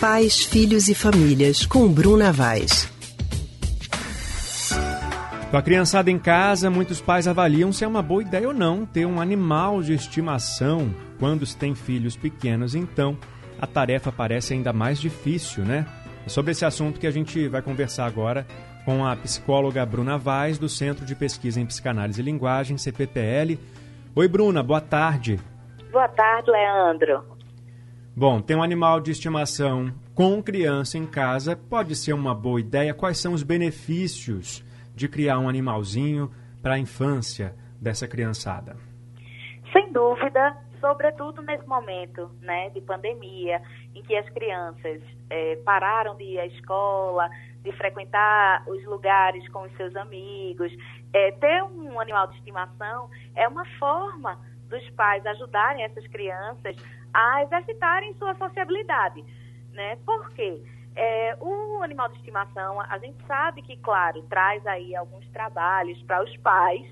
Pais, Filhos e Famílias, com Bruna Vaz. Com a criançada em casa, muitos pais avaliam se é uma boa ideia ou não ter um animal de estimação quando se tem filhos pequenos. Então, a tarefa parece ainda mais difícil, né? É sobre esse assunto que a gente vai conversar agora com a psicóloga Bruna Vaz, do Centro de Pesquisa em Psicanálise e Linguagem, CPPL. Oi, Bruna, boa tarde. Boa tarde, Leandro. Bom, ter um animal de estimação com criança em casa pode ser uma boa ideia. Quais são os benefícios de criar um animalzinho para a infância dessa criançada? Sem dúvida, sobretudo nesse momento né, de pandemia, em que as crianças é, pararam de ir à escola, de frequentar os lugares com os seus amigos. É, ter um animal de estimação é uma forma dos pais ajudarem essas crianças a exercitarem sua sociabilidade. Né? Por quê? É, o animal de estimação, a gente sabe que, claro, traz aí alguns trabalhos para os pais,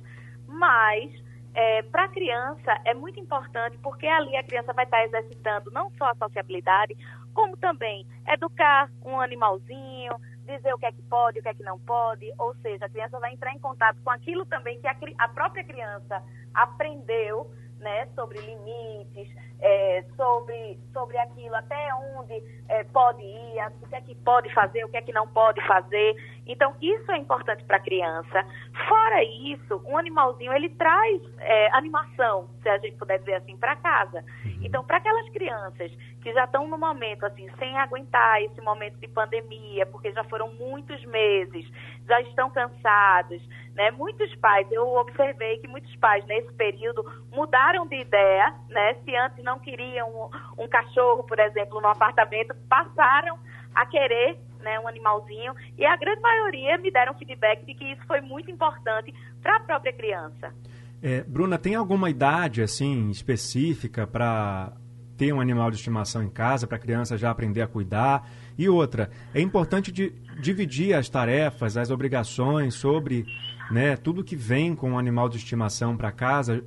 mas é, para a criança é muito importante porque ali a criança vai estar exercitando não só a sociabilidade, como também educar um animalzinho, dizer o que é que pode, o que é que não pode, ou seja, a criança vai entrar em contato com aquilo também que a, a própria criança aprendeu né, sobre limites, é, sobre, sobre aquilo, até onde é, pode ir, o que é que pode fazer, o que é que não pode fazer. Então, isso é importante para a criança. Fora isso, um animalzinho, ele traz é, animação, se a gente puder dizer assim, para casa. Uhum. Então, para aquelas crianças que já estão no momento, assim, sem aguentar esse momento de pandemia, porque já foram muitos meses, já estão cansados, né? Muitos pais, eu observei que muitos pais nesse período mudaram de ideia, né? Se antes não queriam um, um cachorro, por exemplo, no apartamento, passaram a querer né, um animalzinho e a grande maioria me deram feedback de que isso foi muito importante para a própria criança. É, Bruna, tem alguma idade assim específica para ter um animal de estimação em casa para a criança já aprender a cuidar? E outra, é importante de, dividir as tarefas, as obrigações sobre né, tudo que vem com o animal de estimação para casa,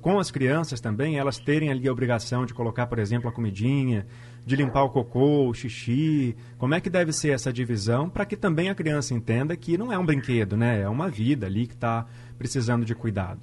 com as crianças também, elas terem ali a obrigação de colocar, por exemplo, a comidinha, de limpar o cocô, o xixi. Como é que deve ser essa divisão para que também a criança entenda que não é um brinquedo, né? É uma vida ali que está precisando de cuidado.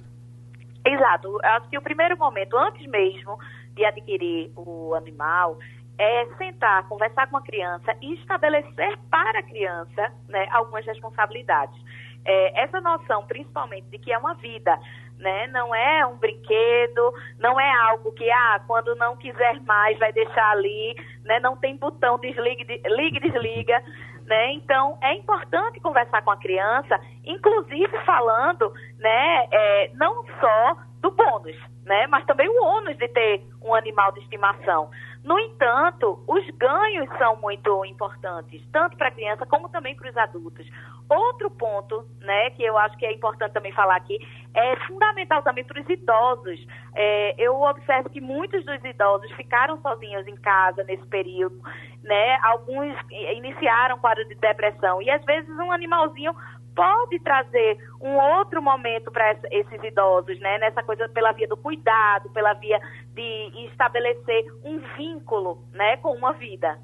Exato. Acho que o primeiro momento, antes mesmo de adquirir o animal, é sentar, conversar com a criança e estabelecer para a criança né, algumas responsabilidades. É, essa noção, principalmente, de que é uma vida, né? Não é um brinquedo, não é algo que, ah, quando não quiser mais, vai deixar ali, né? Não tem botão desligue, ligue, desliga, né? Então, é importante conversar com a criança, inclusive falando, né? É, não só do bônus, né? Mas também o ônus de ter um animal de estimação. No entanto, os ganhos são muito importantes, tanto para a criança como também para os adultos. Outro ponto, né, que eu acho que é importante também falar aqui, é fundamental também para os idosos. É, eu observo que muitos dos idosos ficaram sozinhos em casa nesse período, né? Alguns iniciaram quadro de depressão e às vezes um animalzinho pode trazer um outro momento para esses idosos, né? Nessa coisa pela via do cuidado, pela via de estabelecer um vínculo, né, com uma vida.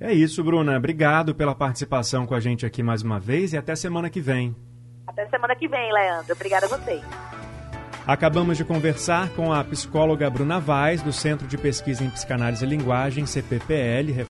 É isso, Bruna. Obrigado pela participação com a gente aqui mais uma vez e até semana que vem. Até semana que vem, Leandro. Obrigada a você. Acabamos de conversar com a psicóloga Bruna Vaz, do Centro de Pesquisa em Psicanálise e Linguagem, CPPL.